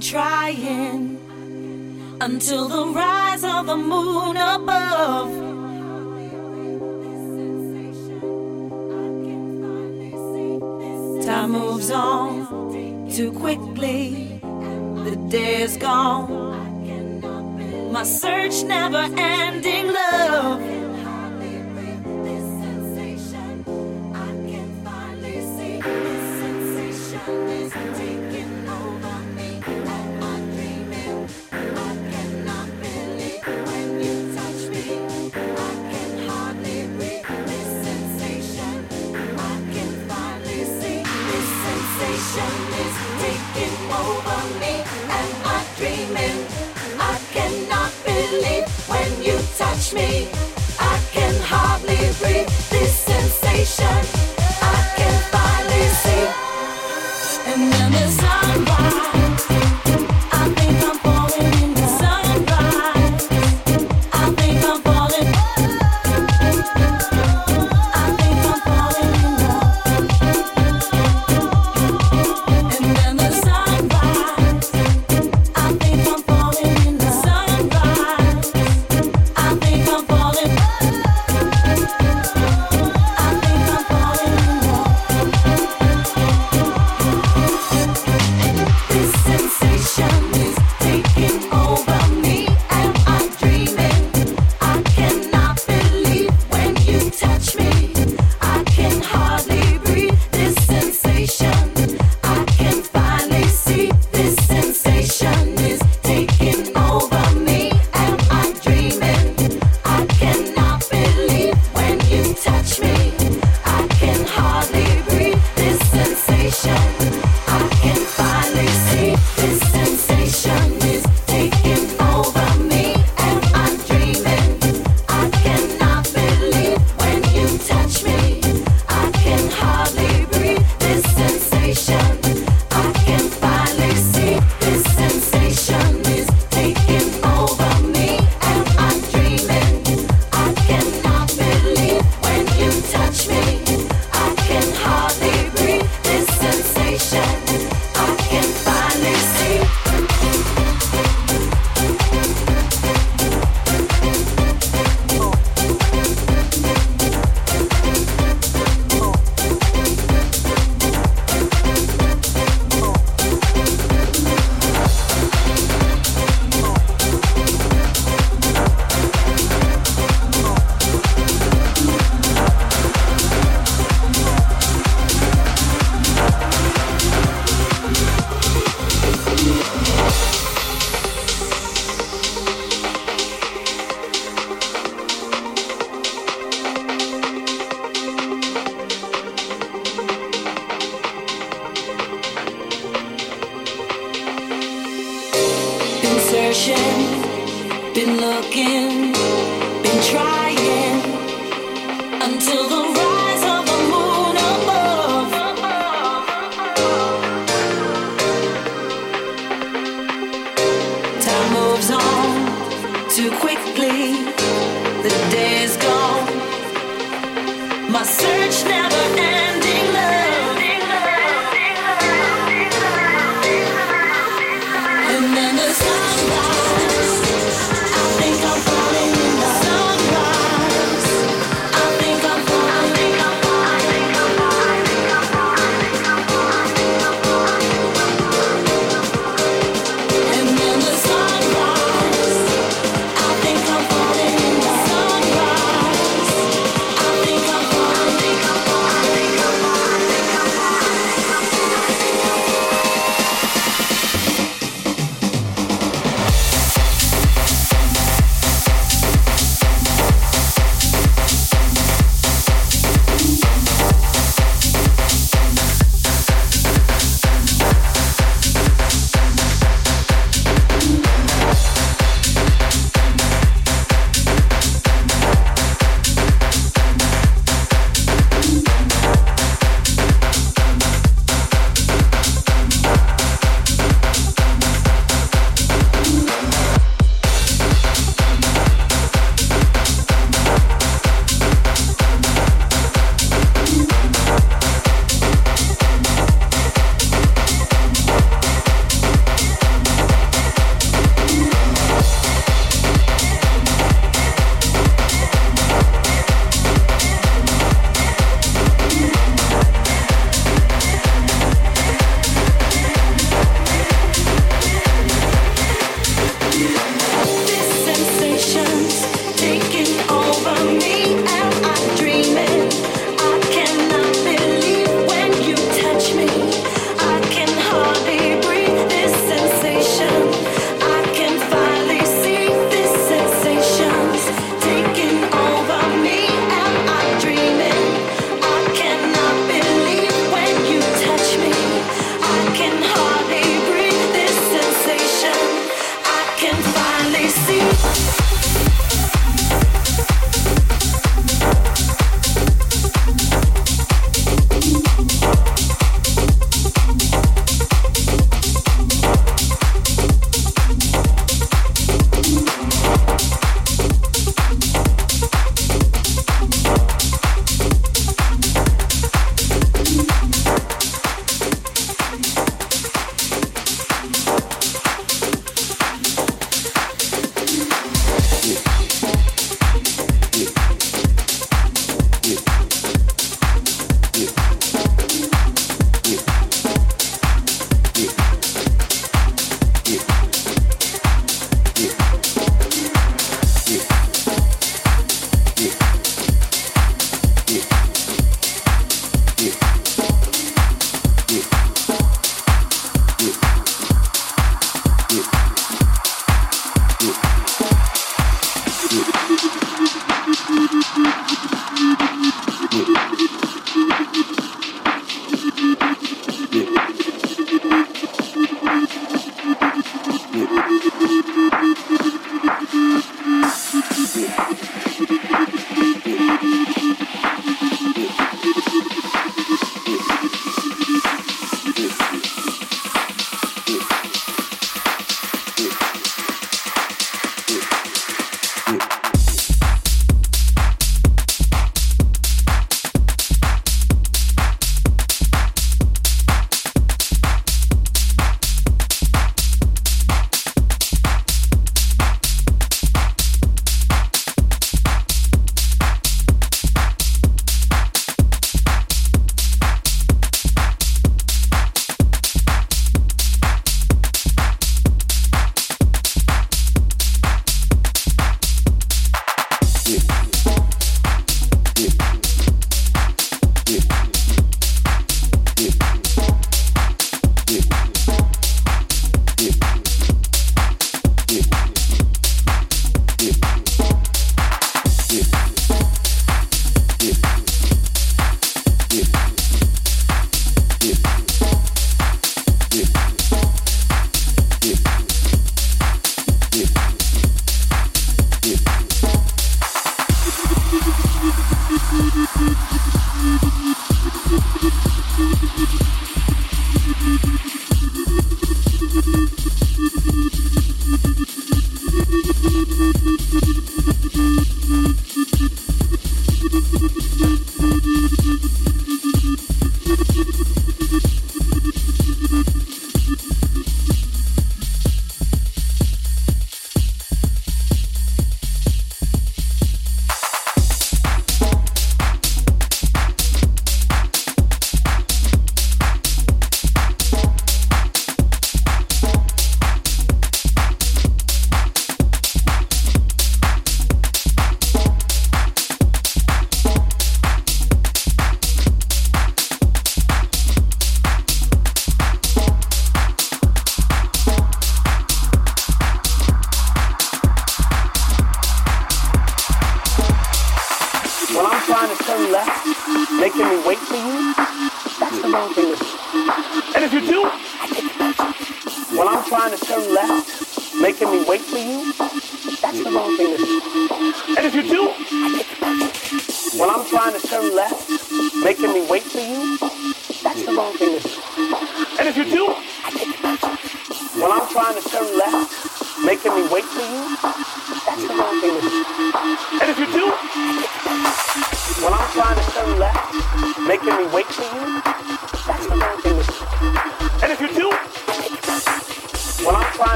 trying until the rise of the moon above.